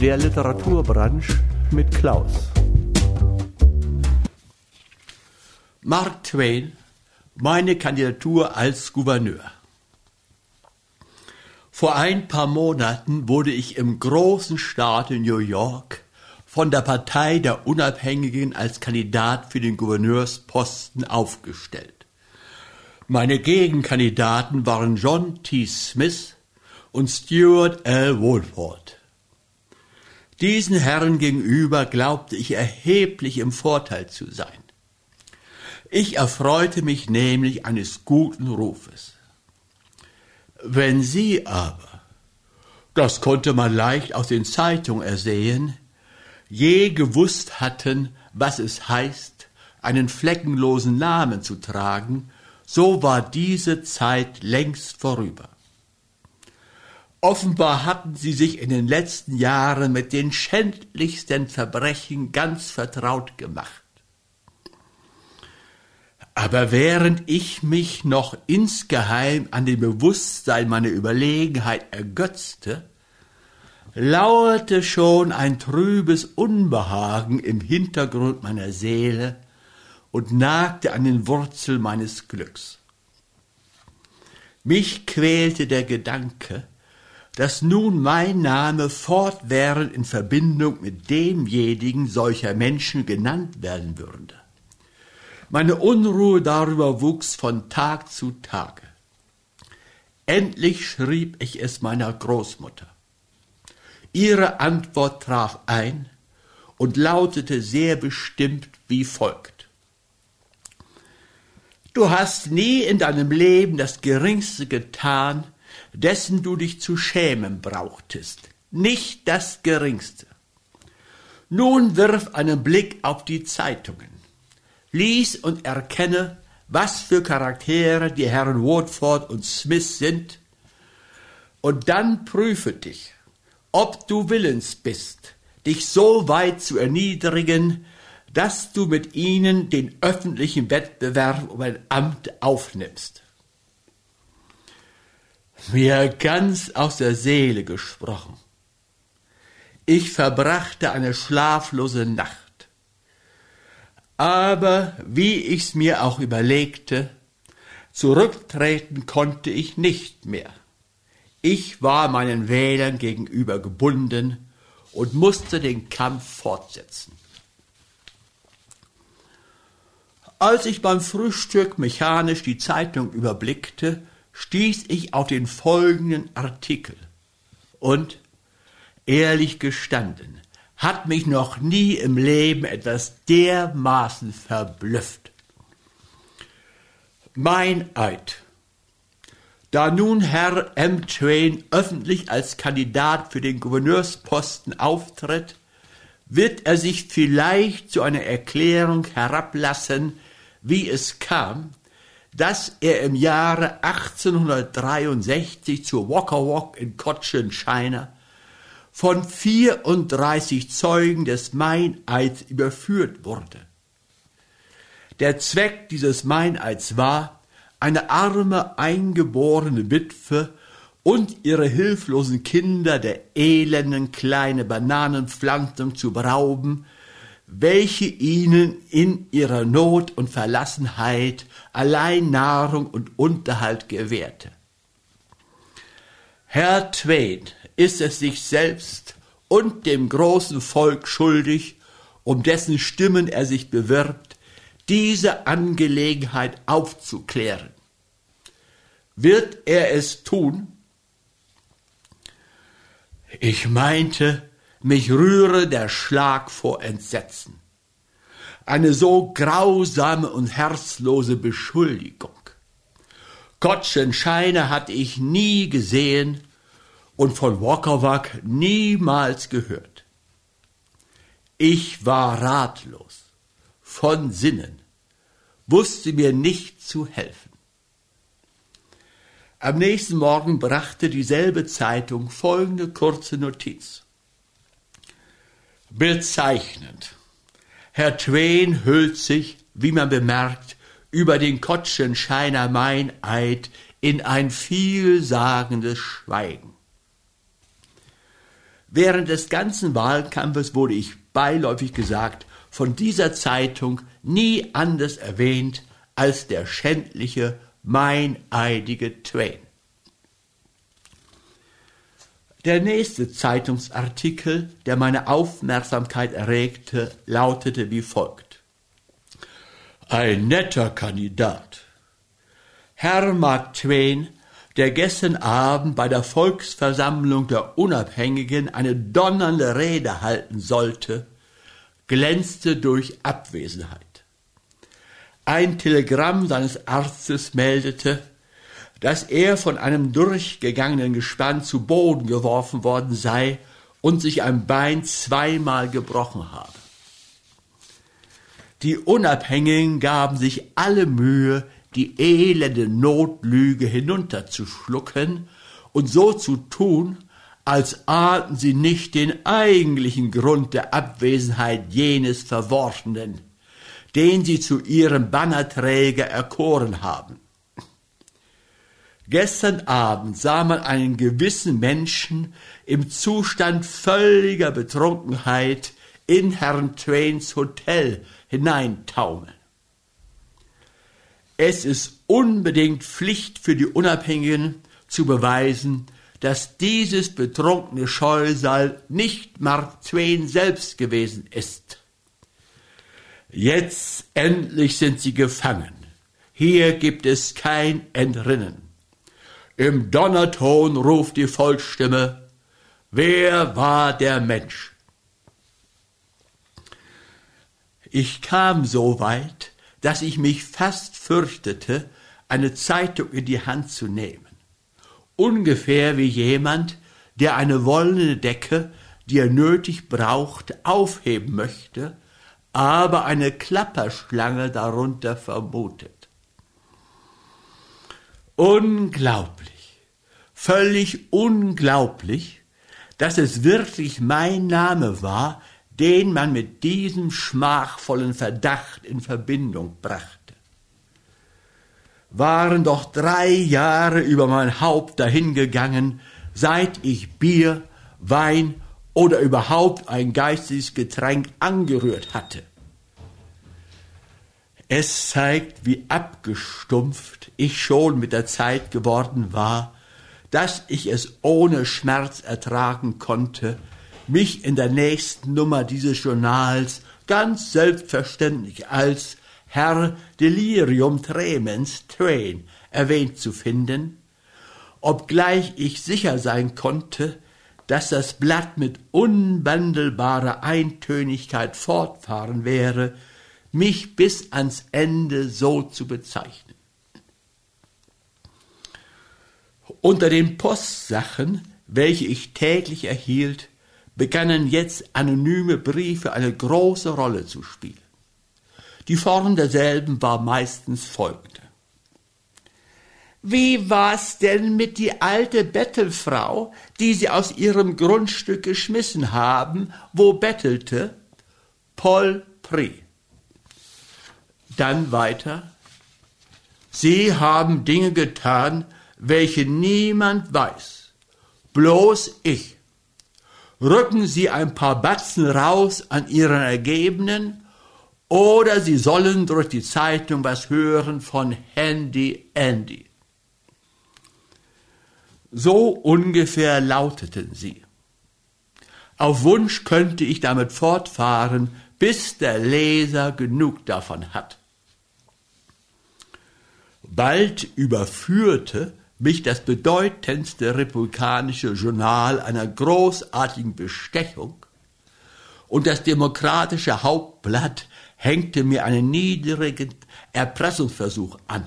Der Literaturbranche mit Klaus. Mark Twain, meine Kandidatur als Gouverneur. Vor ein paar Monaten wurde ich im großen Staat in New York von der Partei der Unabhängigen als Kandidat für den Gouverneursposten aufgestellt. Meine Gegenkandidaten waren John T. Smith und Stuart L. Woolford. Diesen Herren gegenüber glaubte ich erheblich im Vorteil zu sein. Ich erfreute mich nämlich eines guten Rufes. Wenn Sie aber, das konnte man leicht aus den Zeitungen ersehen, je gewusst hatten, was es heißt, einen fleckenlosen Namen zu tragen, so war diese Zeit längst vorüber. Offenbar hatten sie sich in den letzten Jahren mit den schändlichsten Verbrechen ganz vertraut gemacht. Aber während ich mich noch insgeheim an dem Bewusstsein meiner Überlegenheit ergötzte, lauerte schon ein trübes Unbehagen im Hintergrund meiner Seele und nagte an den Wurzeln meines Glücks. Mich quälte der Gedanke, dass nun mein Name fortwährend in Verbindung mit demjenigen solcher Menschen genannt werden würde. Meine Unruhe darüber wuchs von Tag zu Tage. Endlich schrieb ich es meiner Großmutter. Ihre Antwort traf ein und lautete sehr bestimmt wie folgt. Du hast nie in deinem Leben das Geringste getan, dessen du dich zu schämen brauchtest, nicht das Geringste. Nun wirf einen Blick auf die Zeitungen. Lies und erkenne, was für Charaktere die Herren Watford und Smith sind, und dann prüfe dich, ob du willens bist, dich so weit zu erniedrigen, dass du mit ihnen den öffentlichen Wettbewerb um ein Amt aufnimmst. Mir ganz aus der Seele gesprochen. Ich verbrachte eine schlaflose Nacht. Aber wie ich's mir auch überlegte, zurücktreten konnte ich nicht mehr. Ich war meinen Wählern gegenüber gebunden und musste den Kampf fortsetzen. Als ich beim Frühstück mechanisch die Zeitung überblickte, stieß ich auf den folgenden Artikel. Und, ehrlich gestanden, hat mich noch nie im Leben etwas dermaßen verblüfft. Mein Eid. Da nun Herr M. Twain öffentlich als Kandidat für den Gouverneursposten auftritt, wird er sich vielleicht zu einer Erklärung herablassen, wie es kam, dass er im Jahre 1863 zur Walker Walk in Cochin-China von 34 Zeugen des Meineids überführt wurde. Der Zweck dieses Meineids war, eine arme eingeborene Witwe und ihre hilflosen Kinder der elenden kleine Bananenpflanzung zu berauben, welche ihnen in ihrer Not und Verlassenheit allein Nahrung und Unterhalt gewährte. Herr Twain ist es sich selbst und dem großen Volk schuldig, um dessen Stimmen er sich bewirbt, diese Angelegenheit aufzuklären. Wird er es tun? Ich meinte, mich rühre der Schlag vor Entsetzen. Eine so grausame und herzlose Beschuldigung. Gottschenscheine hatte ich nie gesehen und von Walkerwack niemals gehört. Ich war ratlos, von Sinnen, wusste mir nicht zu helfen. Am nächsten Morgen brachte dieselbe Zeitung folgende kurze Notiz. Bezeichnend. Herr Twain hüllt sich, wie man bemerkt, über den Kotschenscheiner Meineid in ein vielsagendes Schweigen. Während des ganzen Wahlkampfes wurde ich beiläufig gesagt, von dieser Zeitung nie anders erwähnt als der schändliche, meineidige Twain. Der nächste Zeitungsartikel, der meine Aufmerksamkeit erregte, lautete wie folgt. Ein netter Kandidat. Herr Mark Twain, der gestern Abend bei der Volksversammlung der Unabhängigen eine donnernde Rede halten sollte, glänzte durch Abwesenheit. Ein Telegramm seines Arztes meldete, dass er von einem durchgegangenen Gespann zu Boden geworfen worden sei und sich ein Bein zweimal gebrochen habe. Die Unabhängigen gaben sich alle Mühe, die elende Notlüge hinunterzuschlucken und so zu tun, als ahnten sie nicht den eigentlichen Grund der Abwesenheit jenes Verworfenen, den sie zu ihrem Bannerträger erkoren haben. Gestern Abend sah man einen gewissen Menschen im Zustand völliger Betrunkenheit in Herrn Twains Hotel hineintaumeln. Es ist unbedingt Pflicht für die Unabhängigen zu beweisen, dass dieses betrunkene Scheusal nicht Mark Twain selbst gewesen ist. Jetzt endlich sind sie gefangen. Hier gibt es kein Entrinnen. Im Donnerton ruft die Volksstimme, wer war der Mensch? Ich kam so weit, dass ich mich fast fürchtete, eine Zeitung in die Hand zu nehmen. Ungefähr wie jemand, der eine wollene Decke, die er nötig braucht, aufheben möchte, aber eine Klapperschlange darunter vermutet. Unglaublich, völlig unglaublich, dass es wirklich mein Name war, den man mit diesem schmachvollen Verdacht in Verbindung brachte. Waren doch drei Jahre über mein Haupt dahingegangen, seit ich Bier, Wein oder überhaupt ein geistiges Getränk angerührt hatte. Es zeigt, wie abgestumpft ich schon mit der Zeit geworden war, dass ich es ohne Schmerz ertragen konnte, mich in der nächsten Nummer dieses Journals ganz selbstverständlich als Herr Delirium Tremens Twain erwähnt zu finden, obgleich ich sicher sein konnte, dass das Blatt mit unwandelbarer Eintönigkeit fortfahren wäre, mich bis ans Ende so zu bezeichnen. Unter den Postsachen, welche ich täglich erhielt, begannen jetzt anonyme Briefe eine große Rolle zu spielen. Die Form derselben war meistens folgende. Wie war's denn mit die alte Bettelfrau, die sie aus ihrem Grundstück geschmissen haben, wo bettelte? Paul Pri. Dann weiter. Sie haben Dinge getan, welche niemand weiß, bloß ich rücken Sie ein paar Batzen raus an Ihren Ergebenen oder Sie sollen durch die Zeitung was hören von Handy Andy. So ungefähr lauteten sie. Auf Wunsch könnte ich damit fortfahren, bis der Leser genug davon hat. Bald überführte mich das bedeutendste republikanische Journal einer großartigen Bestechung und das demokratische Hauptblatt hängte mir einen niedrigen Erpressungsversuch an.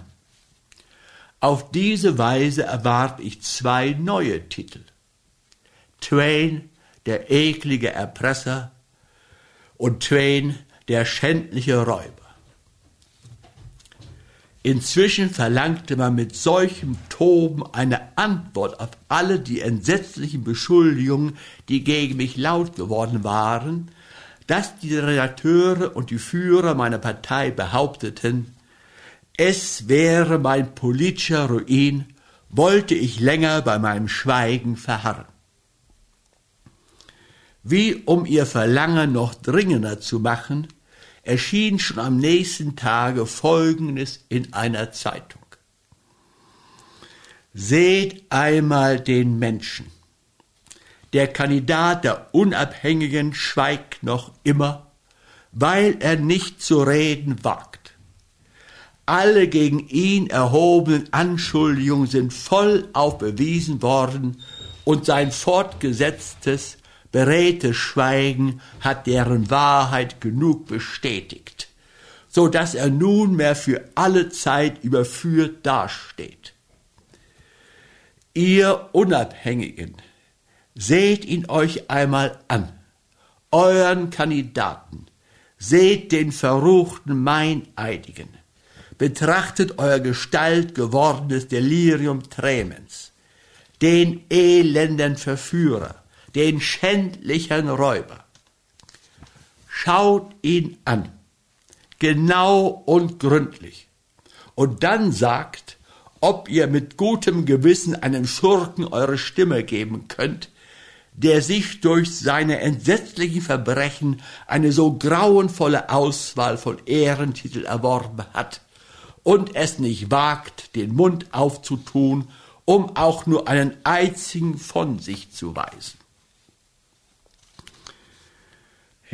Auf diese Weise erwarb ich zwei neue Titel. Twain, der eklige Erpresser und Twain, der schändliche Räuber. Inzwischen verlangte man mit solchem Toben eine Antwort auf alle die entsetzlichen Beschuldigungen, die gegen mich laut geworden waren, dass die Redakteure und die Führer meiner Partei behaupteten, es wäre mein politischer Ruin, wollte ich länger bei meinem Schweigen verharren. Wie um ihr Verlangen noch dringender zu machen, erschien schon am nächsten Tage Folgendes in einer Zeitung. Seht einmal den Menschen. Der Kandidat der Unabhängigen schweigt noch immer, weil er nicht zu reden wagt. Alle gegen ihn erhobenen Anschuldigungen sind vollauf bewiesen worden und sein fortgesetztes, beredtes Schweigen hat deren Wahrheit genug bestätigt, so dass er nunmehr für alle Zeit überführt dasteht. Ihr Unabhängigen, seht ihn euch einmal an, euren Kandidaten, seht den verruchten Meineidigen, betrachtet euer Gestalt gewordenes Delirium Tremens, den elenden Verführer, den schändlichen Räuber. Schaut ihn an, genau und gründlich, und dann sagt, ob ihr mit gutem Gewissen einem Schurken eure Stimme geben könnt, der sich durch seine entsetzlichen Verbrechen eine so grauenvolle Auswahl von Ehrentitel erworben hat und es nicht wagt, den Mund aufzutun, um auch nur einen einzigen von sich zu weisen.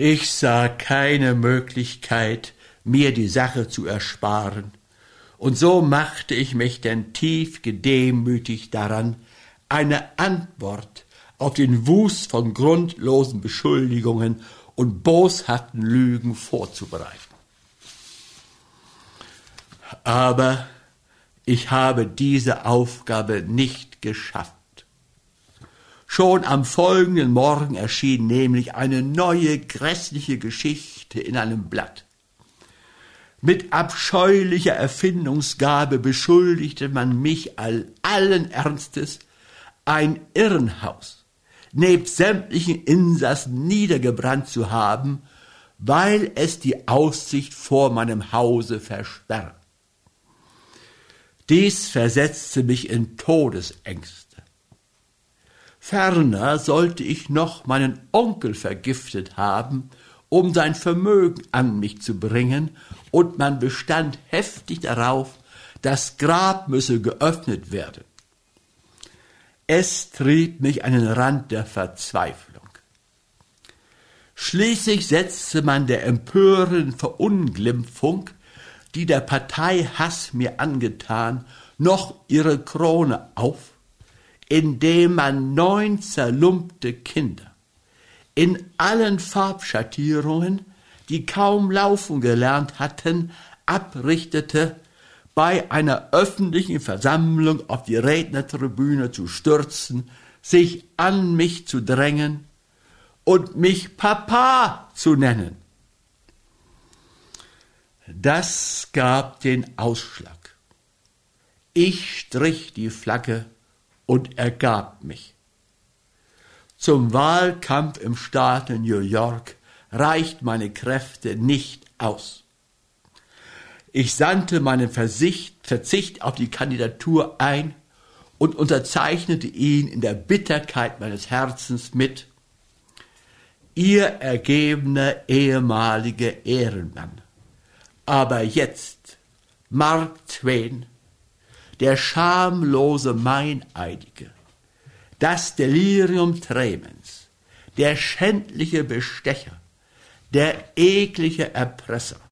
Ich sah keine Möglichkeit, mir die Sache zu ersparen, und so machte ich mich denn tief gedemütigt daran, eine Antwort auf den Wust von grundlosen Beschuldigungen und boshaften Lügen vorzubereiten. Aber ich habe diese Aufgabe nicht geschafft. Schon am folgenden Morgen erschien nämlich eine neue grässliche Geschichte in einem Blatt. Mit abscheulicher Erfindungsgabe beschuldigte man mich all, allen Ernstes, ein Irrenhaus nebst sämtlichen Insassen niedergebrannt zu haben, weil es die Aussicht vor meinem Hause versperrt. Dies versetzte mich in Todesängste. Ferner sollte ich noch meinen Onkel vergiftet haben, um sein Vermögen an mich zu bringen, und man bestand heftig darauf, das Grab müsse geöffnet werden. Es trieb mich an den Rand der Verzweiflung. Schließlich setzte man der empörenden Verunglimpfung, die der Partei Hass mir angetan, noch ihre Krone auf, indem man neun zerlumpte Kinder in allen Farbschattierungen, die kaum laufen gelernt hatten, abrichtete bei einer öffentlichen Versammlung auf die Rednertribüne zu stürzen, sich an mich zu drängen und mich Papa zu nennen. Das gab den Ausschlag. Ich strich die Flagge und ergab mich. Zum Wahlkampf im Staat New York reicht meine Kräfte nicht aus. Ich sandte meinen Versicht, Verzicht auf die Kandidatur ein und unterzeichnete ihn in der Bitterkeit meines Herzens mit Ihr ergebener ehemaliger Ehrenmann. Aber jetzt, Mark Twain, der schamlose Meineidige, das Delirium Tremens, der schändliche Bestecher, der eklige Erpresser,